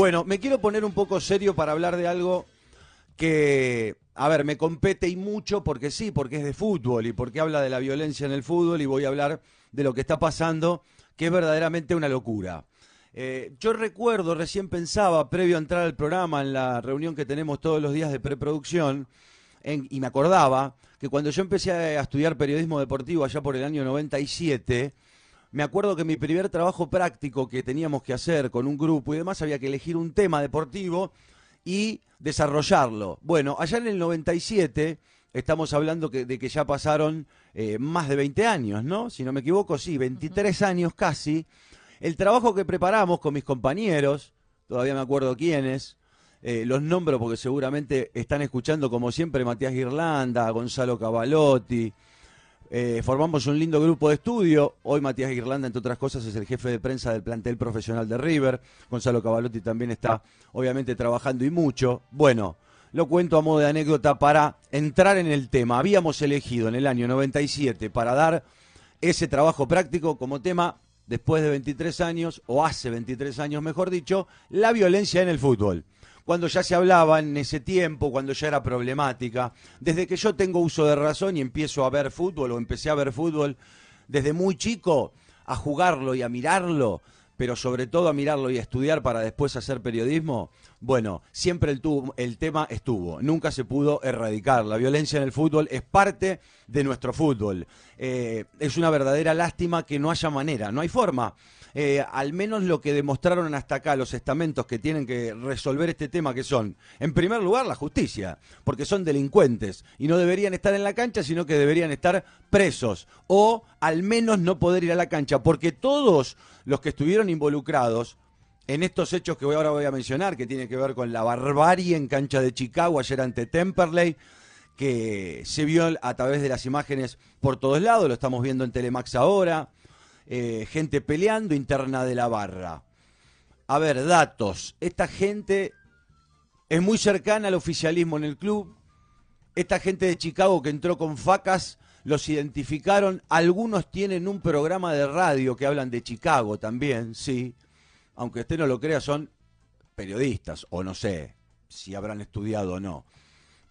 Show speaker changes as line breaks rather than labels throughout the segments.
Bueno, me quiero poner un poco serio para hablar de algo que, a ver, me compete y mucho porque sí, porque es de fútbol y porque habla de la violencia en el fútbol y voy a hablar de lo que está pasando, que es verdaderamente una locura. Eh, yo recuerdo, recién pensaba, previo a entrar al programa, en la reunión que tenemos todos los días de preproducción, y me acordaba que cuando yo empecé a estudiar periodismo deportivo allá por el año 97, me acuerdo que mi primer trabajo práctico que teníamos que hacer con un grupo y demás había que elegir un tema deportivo y desarrollarlo. Bueno, allá en el 97 estamos hablando de que ya pasaron eh, más de 20 años, ¿no? Si no me equivoco, sí, 23 años casi. El trabajo que preparamos con mis compañeros, todavía me acuerdo quiénes, eh, los nombro porque seguramente están escuchando como siempre Matías Girlanda, Gonzalo Cavalotti, eh, formamos un lindo grupo de estudio. Hoy Matías Irlanda, entre otras cosas, es el jefe de prensa del plantel profesional de River. Gonzalo Cavalotti también está, obviamente, trabajando y mucho. Bueno, lo cuento a modo de anécdota para entrar en el tema. Habíamos elegido en el año 97 para dar ese trabajo práctico como tema, después de 23 años, o hace 23 años mejor dicho, la violencia en el fútbol cuando ya se hablaba en ese tiempo, cuando ya era problemática. Desde que yo tengo uso de razón y empiezo a ver fútbol o empecé a ver fútbol, desde muy chico, a jugarlo y a mirarlo, pero sobre todo a mirarlo y a estudiar para después hacer periodismo, bueno, siempre el, el, tema estuvo, nunca se pudo erradicar. La violencia en el fútbol es parte de nuestro fútbol. Eh, es una verdadera lástima que no haya manera, no hay forma. Eh, al menos lo que demostraron hasta acá los estamentos que tienen que resolver este tema, que son, en primer lugar, la justicia, porque son delincuentes y no deberían estar en la cancha, sino que deberían estar presos, o al menos no poder ir a la cancha, porque todos los que estuvieron involucrados, en estos hechos que ahora voy a mencionar, que tiene que ver con la barbarie en cancha de Chicago ayer ante Temperley, que se vio a través de las imágenes por todos lados, lo estamos viendo en Telemax ahora, eh, gente peleando interna de la barra. A ver, datos. Esta gente es muy cercana al oficialismo en el club. Esta gente de Chicago que entró con facas, los identificaron. Algunos tienen un programa de radio que hablan de Chicago también, sí. Aunque usted no lo crea, son periodistas, o no sé si habrán estudiado o no.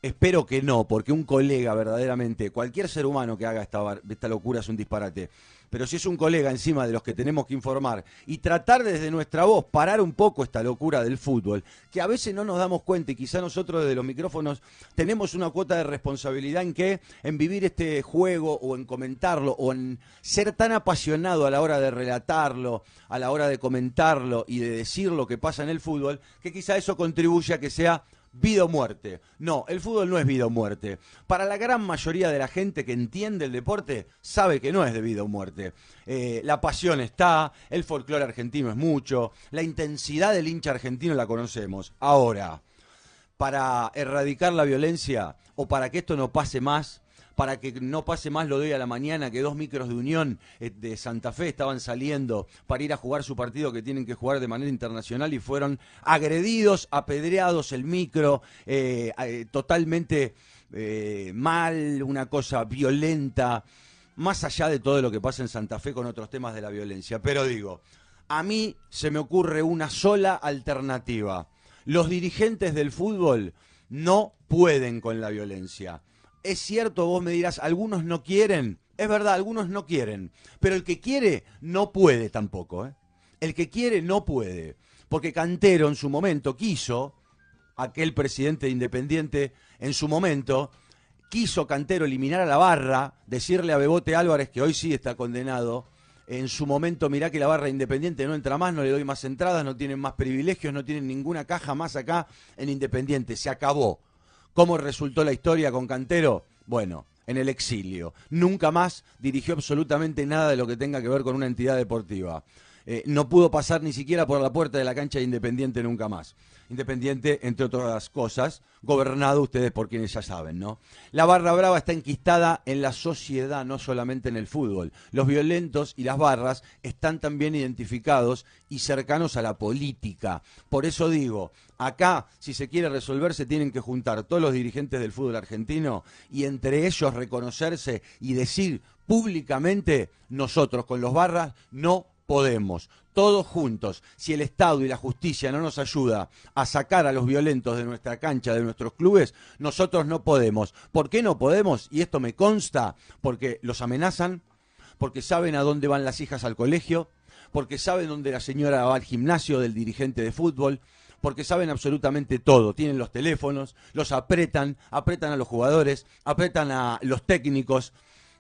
Espero que no, porque un colega verdaderamente, cualquier ser humano que haga esta, esta locura es un disparate. Pero si es un colega encima de los que tenemos que informar y tratar desde nuestra voz parar un poco esta locura del fútbol, que a veces no nos damos cuenta y quizá nosotros desde los micrófonos tenemos una cuota de responsabilidad en que en vivir este juego o en comentarlo o en ser tan apasionado a la hora de relatarlo, a la hora de comentarlo y de decir lo que pasa en el fútbol, que quizá eso contribuye a que sea vida o muerte. No, el fútbol no es vida o muerte. Para la gran mayoría de la gente que entiende el deporte, sabe que no es de vida o muerte. Eh, la pasión está, el folclore argentino es mucho, la intensidad del hincha argentino la conocemos. Ahora, para erradicar la violencia o para que esto no pase más, para que no pase más lo de hoy a la mañana, que dos micros de Unión eh, de Santa Fe estaban saliendo para ir a jugar su partido que tienen que jugar de manera internacional y fueron agredidos, apedreados el micro, eh, eh, totalmente mal, una cosa violenta, más allá de todo lo que pasa en Santa Fe con otros temas de la violencia. Pero digo, a mí se me ocurre una sola alternativa. Los dirigentes del fútbol no pueden con la violencia. Es cierto, vos me dirás, algunos no quieren. Es verdad, algunos no quieren. Pero el que quiere no puede tampoco. ¿eh? El que quiere no puede. Porque Cantero en su momento quiso, aquel presidente independiente en su momento, quiso Cantero eliminar a la barra, decirle a Bebote Álvarez, que hoy sí está condenado, en su momento mirá que la barra independiente no entra más, no le doy más entradas, no tienen más privilegios, no tienen ninguna caja más acá en Independiente, se acabó. ¿Cómo resultó la historia con Cantero? Bueno, en el exilio. Nunca más dirigió absolutamente nada de lo que tenga que ver con una entidad deportiva. Eh, no pudo pasar ni siquiera por la puerta de la cancha de Independiente nunca más. Independiente, entre otras cosas, gobernado ustedes por quienes ya saben, ¿no? La barra brava está enquistada en la sociedad, no solamente en el fútbol. Los violentos y las barras están también identificados y cercanos a la política. Por eso digo, acá, si se quiere resolver, se tienen que juntar todos los dirigentes del fútbol argentino y entre ellos reconocerse y decir públicamente, nosotros con los barras no podemos. Todos juntos, si el Estado y la justicia no nos ayuda a sacar a los violentos de nuestra cancha, de nuestros clubes, nosotros no podemos. ¿Por qué no podemos? Y esto me consta, porque los amenazan, porque saben a dónde van las hijas al colegio, porque saben dónde la señora va al gimnasio del dirigente de fútbol, porque saben absolutamente todo. Tienen los teléfonos, los apretan, apretan a los jugadores, apretan a los técnicos.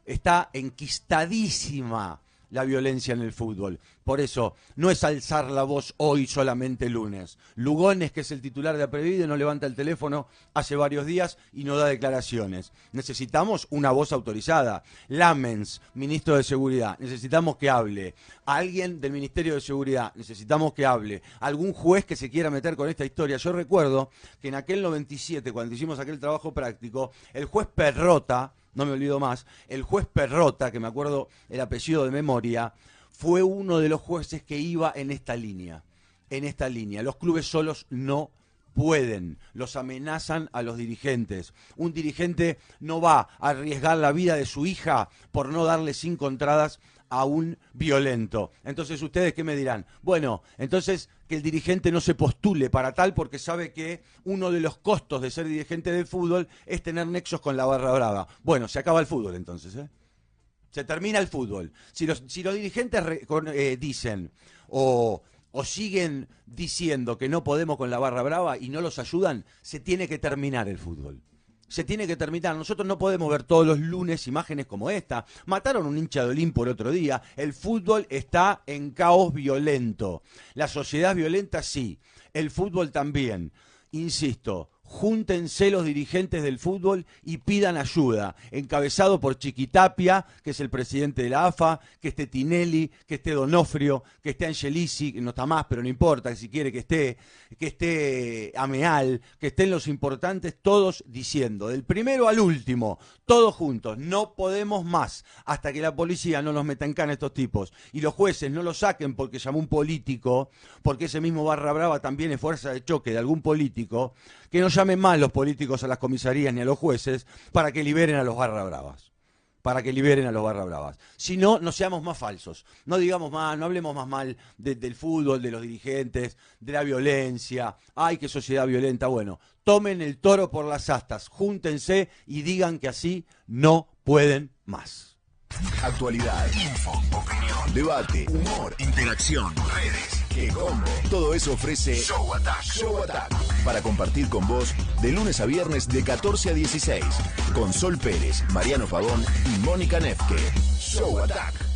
Está enquistadísima la violencia en el fútbol. Por eso, no es alzar la voz hoy solamente lunes. Lugones, que es el titular de Aprevide, no levanta el teléfono hace varios días y no da declaraciones. Necesitamos una voz autorizada. Lamens, ministro de Seguridad, necesitamos que hable. Alguien del Ministerio de Seguridad, necesitamos que hable. Algún juez que se quiera meter con esta historia. Yo recuerdo que en aquel 97, cuando hicimos aquel trabajo práctico, el juez Perrota, no me olvido más, el juez Perrota, que me acuerdo el apellido de memoria, fue uno de los jueces que iba en esta línea, en esta línea. Los clubes solos no pueden, los amenazan a los dirigentes. Un dirigente no va a arriesgar la vida de su hija por no darle cinco entradas a un violento. Entonces, ¿ustedes qué me dirán? Bueno, entonces que el dirigente no se postule para tal porque sabe que uno de los costos de ser dirigente del fútbol es tener nexos con la barra brava. Bueno, se acaba el fútbol entonces, ¿eh? Se termina el fútbol. Si los, si los dirigentes eh, dicen o, o siguen diciendo que no podemos con la barra brava y no los ayudan, se tiene que terminar el fútbol se tiene que terminar. Nosotros no podemos ver todos los lunes imágenes como esta. Mataron un hincha de Olimpo el otro día. El fútbol está en caos violento. La sociedad violenta sí. El fútbol también. Insisto, júntense los dirigentes del fútbol y pidan ayuda, encabezado por Chiquitapia, que es el presidente de la AFA, que esté Tinelli, que esté Donofrio, que esté Angelici, que no está más, pero no importa, si quiere que esté, que esté Ameal, que estén los importantes, todos diciendo, del primero al último, todos juntos, no podemos más, hasta que la policía no nos meta en cana estos tipos, y los jueces no lo saquen porque llamó un político, porque ese mismo Barra Brava también es fuerza de choque de algún político, que no llamen más los políticos a las comisarías ni a los jueces para que liberen a los barra bravas. Para que liberen a los barra bravas. Si no, no seamos más falsos. No digamos más, no hablemos más mal del fútbol, de los dirigentes, de la violencia. Ay, qué sociedad violenta. Bueno, tomen el toro por las astas, júntense y digan que así no pueden más.
Actualidad, debate, humor, interacción, redes. ¡Qué combo! Todo eso ofrece Show Attack. Show Attack. Para compartir con vos de lunes a viernes de 14 a 16. Con Sol Pérez, Mariano Pavón y Mónica Nefke. Show Attack.